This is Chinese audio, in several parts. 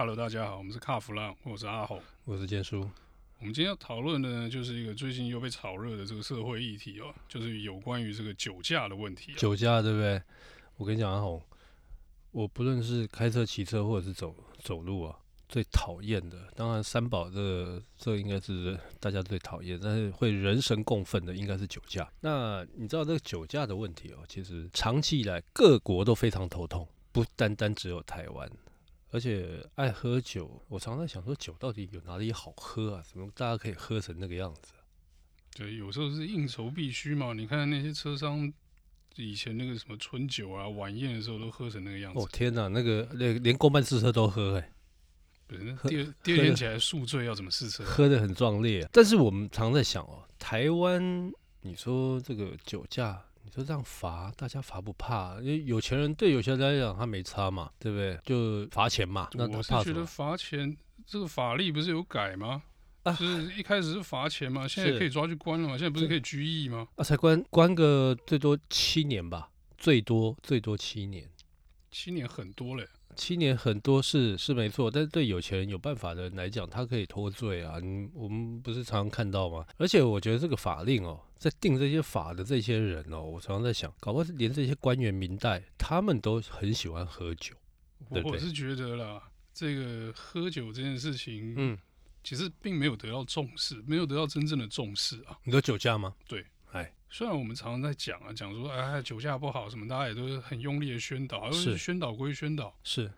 Hello，大家好，我们是卡弗朗，我是阿红，我是建叔。我们今天要讨论的呢，就是一个最近又被炒热的这个社会议题哦，就是有关于这个酒驾的问题。酒驾对不对？我跟你讲，阿红，我不论是开车、骑车，或者是走走路啊，最讨厌的，当然三宝这、这、应该是大家最讨厌，但是会人神共愤的，应该是酒驾。那你知道这个酒驾的问题哦，其实长期以来各国都非常头痛，不单单只有台湾。而且爱喝酒，我常常想说，酒到底有哪里好喝啊？怎么大家可以喝成那个样子？对，有时候是应酬必须嘛。你看那些车商以前那个什么春酒啊、晚宴的时候，都喝成那个样子。哦天哪，那个连连公办试车都喝哎、欸。对，那第二第二天起来宿醉要怎么试车？喝的很壮烈。但是我们常在想哦，台湾，你说这个酒驾。你说这样罚，大家罚不怕？因为有钱人对有钱人来讲，他没差嘛，对不对？就罚钱嘛。那我是觉得罚钱这个法律不是有改吗？啊，就是一开始是罚钱嘛，现在可以抓去关了嘛？现在不是可以拘役吗？啊，才关关个最多七年吧，最多最多七年，七年很多嘞。七年很多是是没错，但是对有钱人有办法的人来讲，他可以脱罪啊。你我们不是常常看到吗？而且我觉得这个法令哦，在定这些法的这些人哦，我常常在想，搞不好连这些官员明代，他们都很喜欢喝酒。对对，我是觉得啦，这个喝酒这件事情，嗯，其实并没有得到重视，没有得到真正的重视啊。你说酒驾吗？对。哎，虽然我们常常在讲啊，讲说哎酒驾不好什么，大家也都是很用力的宣导，是宣导归宣导。是，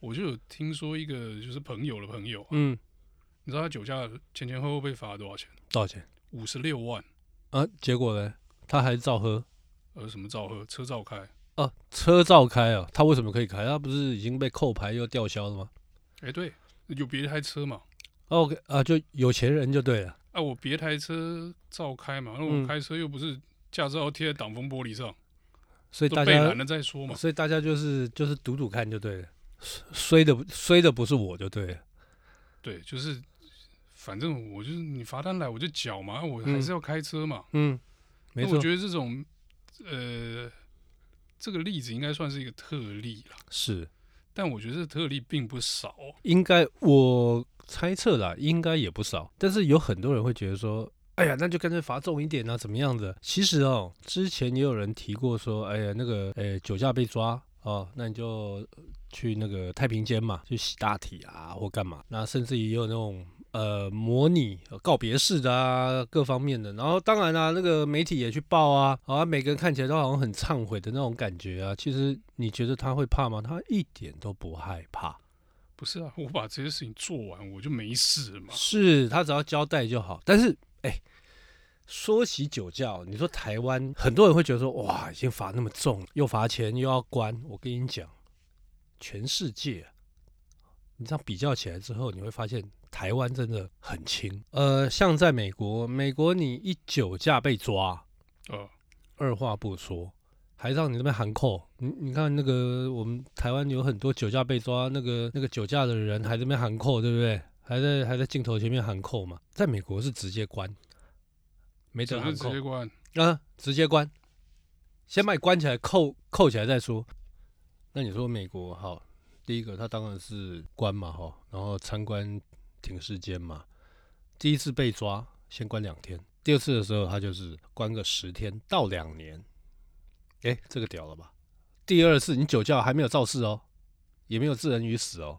我就有听说一个就是朋友的朋友，嗯，你知道他酒驾前前后后被罚了多少钱？多少钱？五十六万。啊，结果呢？他还照喝？呃，什么照喝？车照开？啊，车照开啊？他为什么可以开？他不是已经被扣牌又吊销了吗？哎，对，有别台车嘛？OK 啊，就有钱人就对了。啊，我别台车照开嘛，那我开车又不是驾照贴在挡风玻璃上，所以大家懒了再说嘛。所以大家就是就是赌赌看就对了，衰的衰的不是我就对了。对，就是反正我就是你罚单来我就缴嘛，我还是要开车嘛。嗯，没错。我觉得这种呃这个例子应该算是一个特例了。是，但我觉得这特例并不少。应该我。猜测啦，应该也不少，但是有很多人会觉得说，哎呀，那就干脆罚重一点啊，怎么样的？其实哦，之前也有人提过说，哎呀，那个，哎，酒驾被抓哦，那你就去那个太平间嘛，去洗大体啊，或干嘛？那甚至也有那种呃模拟告别式的啊，各方面的。然后当然啦、啊，那个媒体也去报啊，啊，每个人看起来都好像很忏悔的那种感觉啊。其实你觉得他会怕吗？他一点都不害怕。不是啊，我把这些事情做完，我就没事了嘛。是他只要交代就好。但是，哎、欸，说起酒驾，你说台湾很多人会觉得说，哇，已经罚那么重，又罚钱又要关。我跟你讲，全世界，你这样比较起来之后，你会发现台湾真的很轻。呃，像在美国，美国你一酒驾被抓，呃，二话不说。还让你那边喊扣，你你看那个我们台湾有很多酒驾被抓，那个那个酒驾的人还在那边喊扣，对不对？还在还在镜头前面喊扣嘛？在美国是直接关，没得喊扣，直接关啊，直接关，先把你关起来，扣扣起来再说。那你说美国好，第一个他当然是关嘛哈，然后参观停尸间嘛。第一次被抓先关两天，第二次的时候他就是关个十天到两年。哎、欸，这个屌了吧？第二次你酒驾还没有肇事哦，也没有致人于死哦，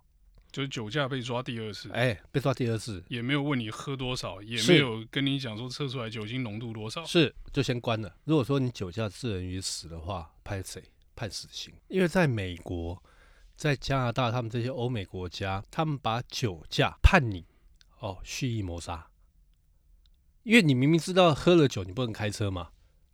就是酒驾被抓第二次，哎、欸，被抓第二次也没有问你喝多少，也没有跟你讲说测出来酒精浓度多少，是就先关了。如果说你酒驾致人于死的话，判谁？判死刑。因为在美国、在加拿大，他们这些欧美国家，他们把酒驾判你哦蓄意谋杀，因为你明明知道喝了酒你不能开车嘛。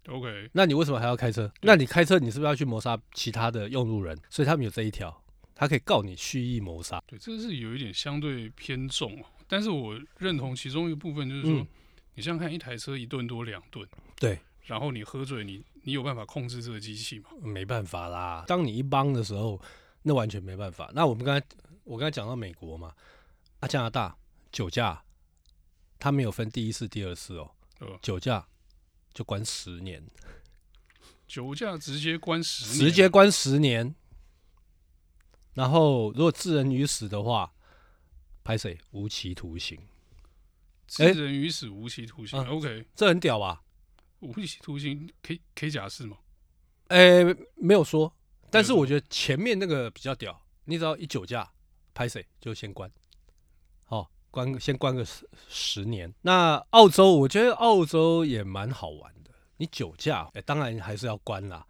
OK，那你为什么还要开车？那你开车，你是不是要去谋杀其他的用路人？所以他们有这一条，他可以告你蓄意谋杀。对，这个是有一点相对偏重，但是我认同其中一个部分，就是说，嗯、你想想看，一台车一吨多两吨，对，然后你喝醉，你你有办法控制这个机器吗？没办法啦。当你一帮的时候，那完全没办法。那我们刚才我刚才讲到美国嘛，啊，加拿大酒驾，他没有分第一次、第二次哦，呃、酒驾。就关十年，酒驾直接关十年，直接关十年。然后如果致人于死的话，拍谁？无期徒刑。致人于死，无期徒刑。OK，这很屌吧？无期徒刑可以可以假释吗？哎，没有说。但是我觉得前面那个比较屌。你只要一酒驾，拍谁就先关。好、哦，关先关个十十年。那澳洲，我觉得澳洲也蛮好玩的。你酒驾，哎，当然还是要关啦。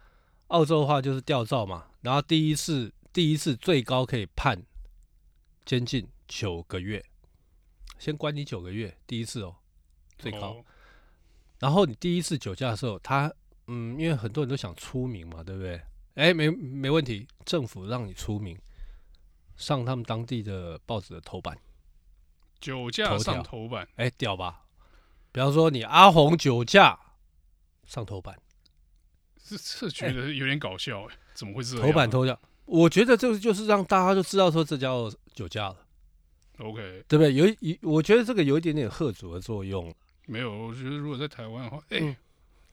澳洲的话就是吊照嘛，然后第一次第一次最高可以判监禁九个月，先关你九个月，第一次哦，最高。哦、然后你第一次酒驾的时候，他嗯，因为很多人都想出名嘛，对不对？哎，没没问题，政府让你出名，上他们当地的报纸的头版，酒驾上头版，哎，屌吧？比方说你阿红酒驾上头版。这这觉得有点搞笑哎，怎么会这样？头版头条，我觉得这个就是让大家都知道说这叫酒驾了。OK，对不对？有一，我觉得这个有一点点喝阻的作用。没有，我觉得如果在台湾的话，哎，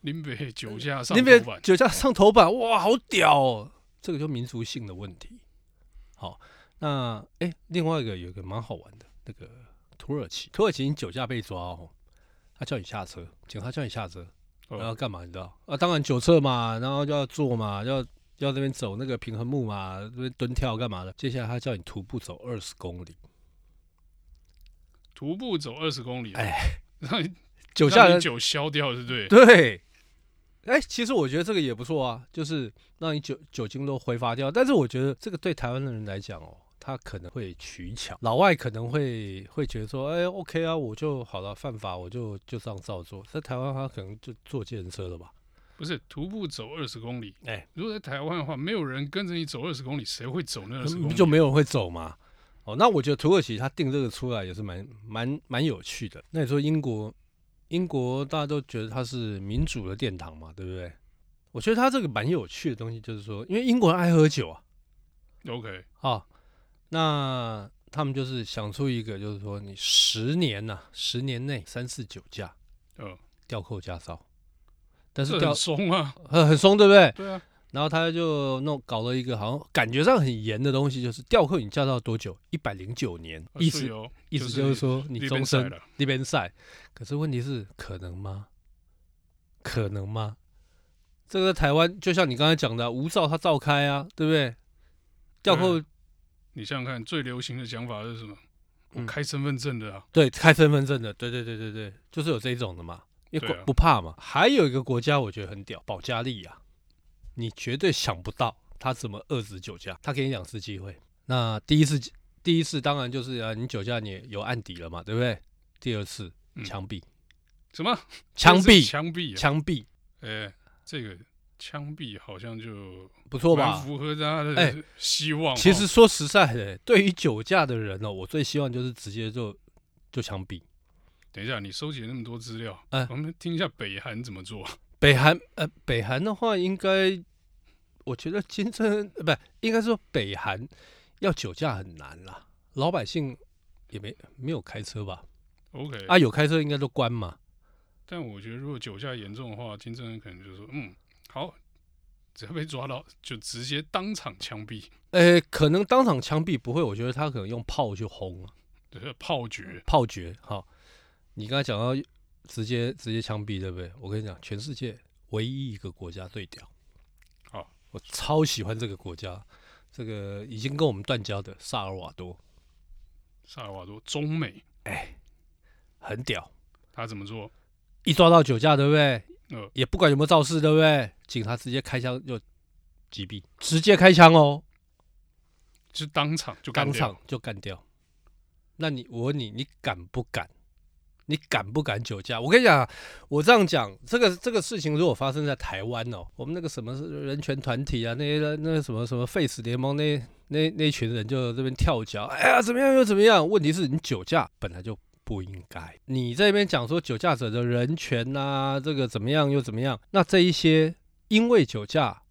林北酒驾上头版，林北酒驾上头版，哇，好屌哦！这个就民族性的问题。好，那哎，另外一个有一个蛮好玩的，那个土耳其，土耳其你酒驾被抓哦，他叫你下车，警察叫你下车。然后干嘛？你知道啊？当然酒测嘛，然后就要坐嘛，要要那边走那个平衡木嘛，这边蹲跳干嘛的？接下来他叫你徒步走二十公里，徒步走二十公里，哎，让你酒驾人酒消掉，是不对？对，哎，其实我觉得这个也不错啊，就是让你酒酒精都挥发掉。但是我觉得这个对台湾的人来讲哦。他可能会取巧，老外可能会会觉得说，哎，OK 啊，我就好了，犯法我就就这样照做。在台湾，他可能就坐计程车了吧？不是，徒步走二十公里。哎，如果在台湾的话，没有人跟着你走二十公里，谁会走那二十公里？就没有人会走嘛。哦，那我觉得土耳其他定这个出来也是蛮蛮蛮有趣的。那你说英国，英国大家都觉得它是民主的殿堂嘛，对不对？我觉得它这个蛮有趣的东西，就是说，因为英国人爱喝酒啊。OK，啊。那他们就是想出一个，就是说你十年呐、啊，十年内三次酒驾，嗯，吊扣驾照，但是吊松啊，很很松，对不对？对啊。然后他就弄搞了一个好像感觉上很严的东西，就是吊扣你驾照多久？一百零九年，意思意思就是说你终身那边赛。可是问题是可能吗？可能吗？这个台湾就像你刚才讲的，无照他照开啊，对不对？吊扣。你想想看，最流行的讲法是什么？我开身份证的啊，嗯、对，开身份证的，对对对对对，就是有这种的嘛，因为不怕嘛。还有一个国家我觉得很屌，保加利亚，你绝对想不到他怎么遏制酒驾，他给你两次机会。那第一次，第一次当然就是啊，你酒驾你有案底了嘛，对不对？第二次枪毙，什么？枪毙，枪毙，枪毙。哎，这个。枪毙好像就不错吧？符合他的希望。其实说实在的，对于酒驾的人呢，我最希望就是直接就就枪毙。等一下，你收集了那么多资料，哎，我们听一下北韩怎么做。北韩呃，北韩的话，应该我觉得金正恩呃，不，应该说北韩要酒驾很难啦，老百姓也没没有开车吧？OK，啊，有开车应该都关嘛。但我觉得如果酒驾严重的话，金正恩可能就说嗯。好，只要被抓到，就直接当场枪毙。诶、欸，可能当场枪毙不会，我觉得他可能用炮去轰啊，对，炮决，炮决。好，你刚才讲到直接直接枪毙，对不对？我跟你讲，全世界唯一一个国家最屌。好，我超喜欢这个国家，这个已经跟我们断交的萨尔瓦多。萨尔瓦多，中美，哎、欸，很屌。他怎么做？一抓到酒驾，对不对？呃，也不管有没有肇事，对不对？警察直接开枪就击毙，直接开枪哦，就当场就当场就干掉。那你我问你，你敢不敢？你敢不敢酒驾？我跟你讲，我这样讲，这个这个事情如果发生在台湾哦，我们那个什么人权团体啊，那些那个什么什么 Face 联盟那那那群人就这边跳脚，哎呀，怎么样又怎么样？问题是你酒驾本来就。不应该，你在那边讲说酒驾者的人权呐、啊，这个怎么样又怎么样？那这一些因为酒驾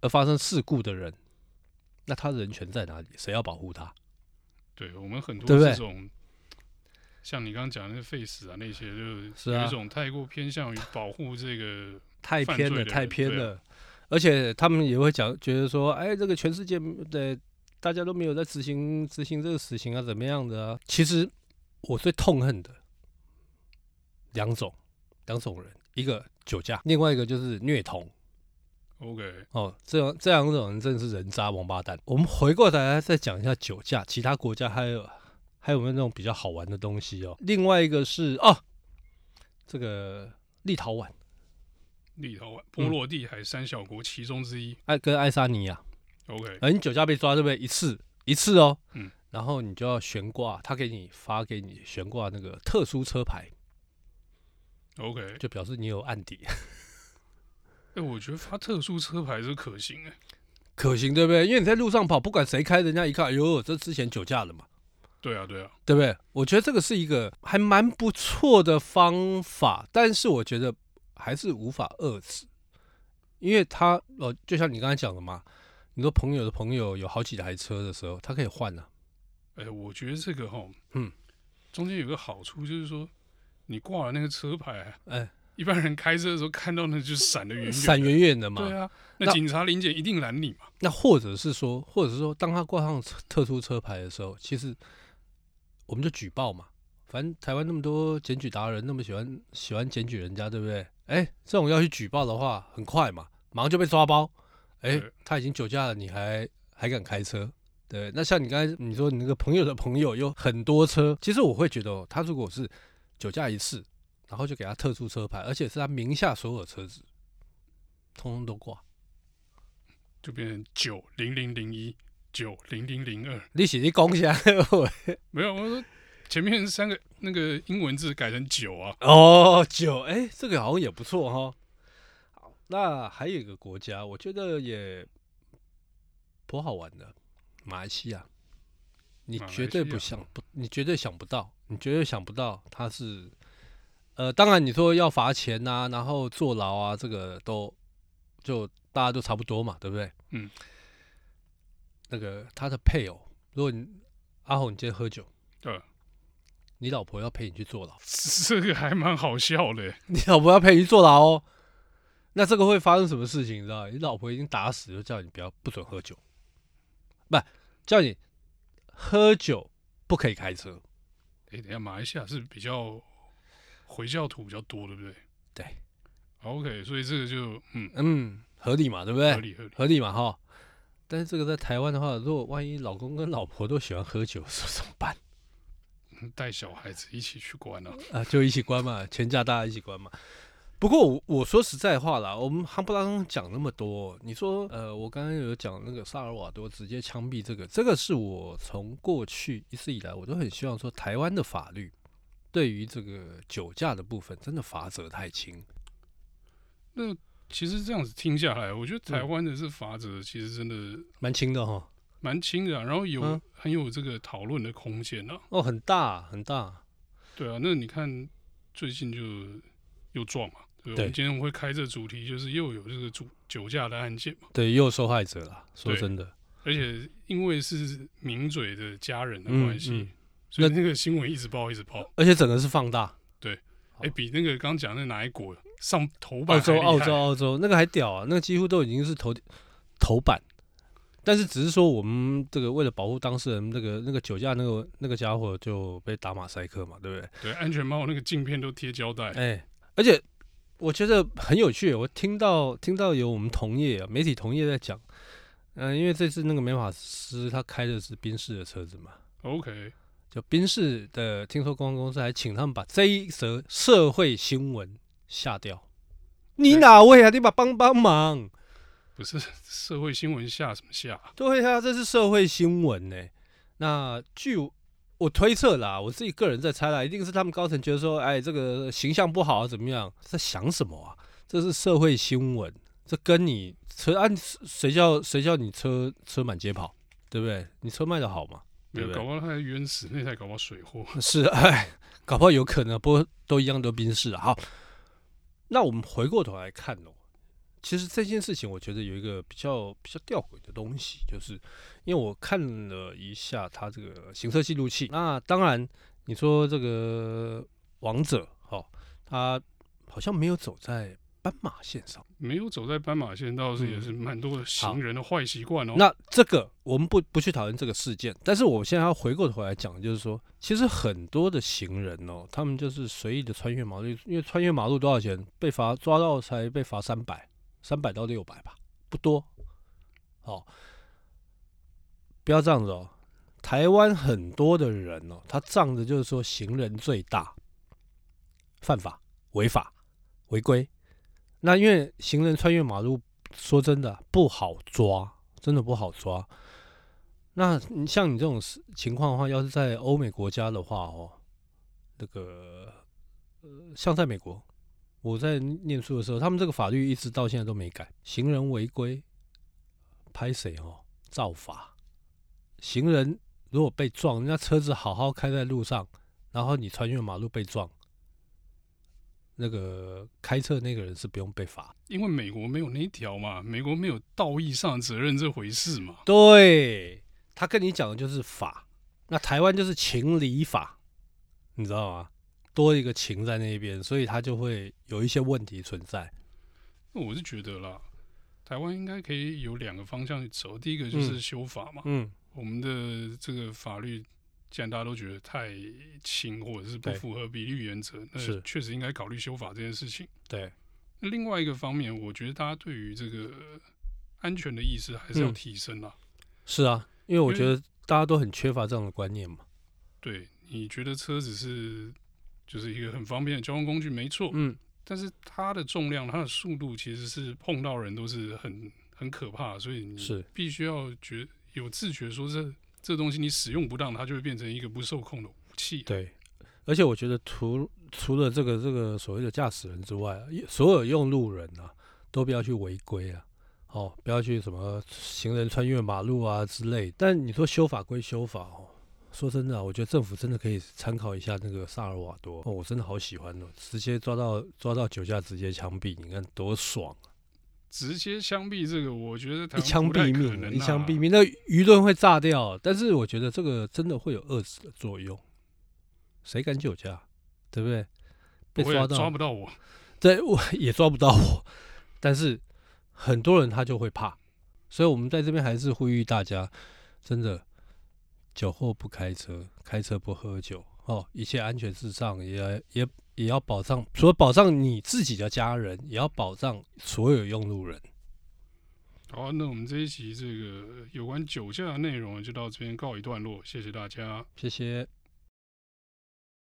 而发生事故的人，那他人权在哪里？谁要保护他？对我们很多这种，像你刚刚讲的那 face 啊，那些就是有一种太过偏向于保护这个 太偏了，太偏了。而且他们也会讲，觉得说，哎，这个全世界的大家都没有在执行执行这个死刑啊，怎么样的啊？其实我最痛恨的两种两种人，一个酒驾，另外一个就是虐童。OK，哦，这样这两种人真的是人渣王八蛋。我们回过头来再讲一下酒驾，其他国家还有还有没有那种比较好玩的东西哦？另外一个是哦，这个立陶宛，立陶宛波罗的海三小国其中之一，爱、嗯、跟爱沙尼亚。OK，而你酒驾被抓，对不对？一次一次哦，嗯，然后你就要悬挂，他给你发给你悬挂那个特殊车牌，OK，就表示你有案底。哎、欸，我觉得发特殊车牌是可行哎、欸，可行对不对？因为你在路上跑，不管谁开，人家一看，哎呦，这之前酒驾了嘛。对啊，对啊，对不对？我觉得这个是一个还蛮不错的方法，但是我觉得还是无法遏制，因为他呃，就像你刚才讲的嘛，你说朋友的朋友有好几台车的时候，他可以换呢、啊。哎、欸，我觉得这个哈，嗯，中间有个好处就是说，你挂了那个车牌，哎、欸。一般人开车的时候看到那就是闪的远远，闪远远的嘛。对啊，那警察临检一定拦你嘛。那或者是说，或者是说，当他挂上特殊车牌的时候，其实我们就举报嘛。反正台湾那么多检举达人，那么喜欢喜欢检举人家，对不对？哎、欸，这种要去举报的话，很快嘛，马上就被抓包。哎、欸，他已经酒驾了，你还还敢开车？对，那像你刚才你说你那个朋友的朋友有很多车，其实我会觉得，他如果是酒驾一次。然后就给他特殊车牌，而且是他名下所有车子，通通都挂，就变成九零零零一九零零零二。你写你讲一下，没有，我说前面三个那个英文字改成九啊。哦，九，哎，这个好像也不错哈。好，那还有一个国家，我觉得也颇好玩的，马来西亚。你绝对不想不，你绝对想不到，你绝对想不到他是。呃，当然你说要罚钱呐、啊，然后坐牢啊，这个都就大家都差不多嘛，对不对？嗯。那个他的配偶，如果你阿红你今天喝酒，对，你老婆要陪你去坐牢，这个还蛮好笑的。你老婆要陪你去坐牢哦，那这个会发生什么事情？你知道？你老婆已经打死就叫你不要不准喝酒，不叫你喝酒不可以开车。哎、欸，等下马来西亚是比较。回教徒比较多，对不对？对，OK，所以这个就嗯嗯合理嘛，对不对？合理合理合理嘛哈。但是这个在台湾的话，如果万一老公跟老婆都喜欢喝酒，说怎么办？带小孩子一起去关啊？啊，就一起关嘛，全家大家一起关嘛。不过我我说实在话啦，我们夯不啷当讲那么多，你说呃，我刚刚有讲那个萨尔瓦多直接枪毙这个，这个是我从过去一直以来我都很希望说台湾的法律。对于这个酒驾的部分，真的罚则太轻。那其实这样子听下来，我觉得台湾的这法则其实真的蛮轻的哈，蛮轻的，然后有很有这个讨论的空间呢。哦，很大很大。对啊，那你看最近就又撞嘛，对，我们今天会开这主题，就是又有这个主酒驾的案件嘛。对，又有受害者了。说真的，而且因为是名嘴的家人的关系。所以那个新闻一直报，一直报，而且整个是放大。对，哎、欸，比那个刚讲那哪一国上头版？澳洲，澳洲，澳洲，那个还屌啊！那个几乎都已经是头头版。但是只是说，我们这个为了保护当事人，那个那个酒驾那个那个家伙就被打马赛克嘛，对不对？对，安全帽那个镜片都贴胶带。哎、欸，而且我觉得很有趣，我听到听到有我们同业啊，媒体同业在讲，嗯、呃，因为这次那个美法师他开的是宾士的车子嘛。OK。就宾士的，听说公关公司还请他们把这一则社会新闻下掉。你哪位啊？你把帮帮忙。不是社会新闻下什么下？对啊，这是社会新闻呢。那据我推测啦，我自己个人在猜啦，一定是他们高层觉得说，哎，这个形象不好啊，怎么样？在想什么啊？这是社会新闻，这跟你车按谁叫谁叫你车车满街跑，对不对？你车卖的好吗？没有，搞不好他还冤死，那台搞不好水货。是，哎，搞不好有可能，不过都一样，都冰室啊。好，那我们回过头来看哦，其实这件事情，我觉得有一个比较比较吊诡的东西，就是因为我看了一下他这个行车记录器。那当然，你说这个王者，哈，他好像没有走在斑马线上，没有走在斑马线，倒是也是蛮多的行人的坏习惯哦。那这个我们不不去讨论这个事件，但是我现在要回过头来讲，就是说，其实很多的行人哦，他们就是随意的穿越马路，因为穿越马路多少钱？被罚抓到才被罚三百，三百到六百吧，不多。哦，不要这样子哦。台湾很多的人哦，他仗着就是说行人最大，犯法、违法、违规。那因为行人穿越马路，说真的不好抓，真的不好抓。那像你这种情况的话，要是在欧美国家的话哦，那个呃，像在美国，我在念书的时候，他们这个法律一直到现在都没改。行人违规，拍谁哦？照罚。行人如果被撞，人家车子好好开在路上，然后你穿越马路被撞。那个开车那个人是不用被罚，因为美国没有那一条嘛，美国没有道义上的责任这回事嘛。对，他跟你讲的就是法，那台湾就是情理法，你知道吗？多一个情在那边，所以他就会有一些问题存在。那我是觉得啦，台湾应该可以有两个方向去走，第一个就是修法嘛，嗯，嗯，我们的这个法律。既然大家都觉得太轻或者是不符合比例原则，那确实应该考虑修法这件事情。对，那另外一个方面，我觉得大家对于这个安全的意识还是要提升啦。嗯、是啊，因为我觉得大家都很缺乏这样的观念嘛。对，你觉得车子是就是一个很方便的交通工具，没错。嗯。但是它的重量、它的速度，其实是碰到人都是很很可怕，所以你是必须要觉有自觉，说是。这东西你使用不当，它就会变成一个不受控的武器。对，而且我觉得除除了这个这个所谓的驾驶人之外，所有用路人啊，都不要去违规啊，哦，不要去什么行人穿越马路啊之类。但你说修法归修法哦，说真的，我觉得政府真的可以参考一下那个萨尔瓦多哦，我真的好喜欢哦，直接抓到抓到酒驾直接枪毙，你看多爽！直接枪毙这个，我觉得一枪毙命，一枪毙命，那舆论会炸掉。但是我觉得这个真的会有遏制的作用。谁敢酒驾，对不对？被抓到抓不到我，对，我 也抓不到我。但是很多人他就会怕，所以我们在这边还是呼吁大家，真的酒后不开车，开车不喝酒哦，一切安全至上，也也。也要保障，除了保障你自己的家人，也要保障所有用路人。好，那我们这一期这个有关酒驾的内容就到这边告一段落，谢谢大家，谢谢。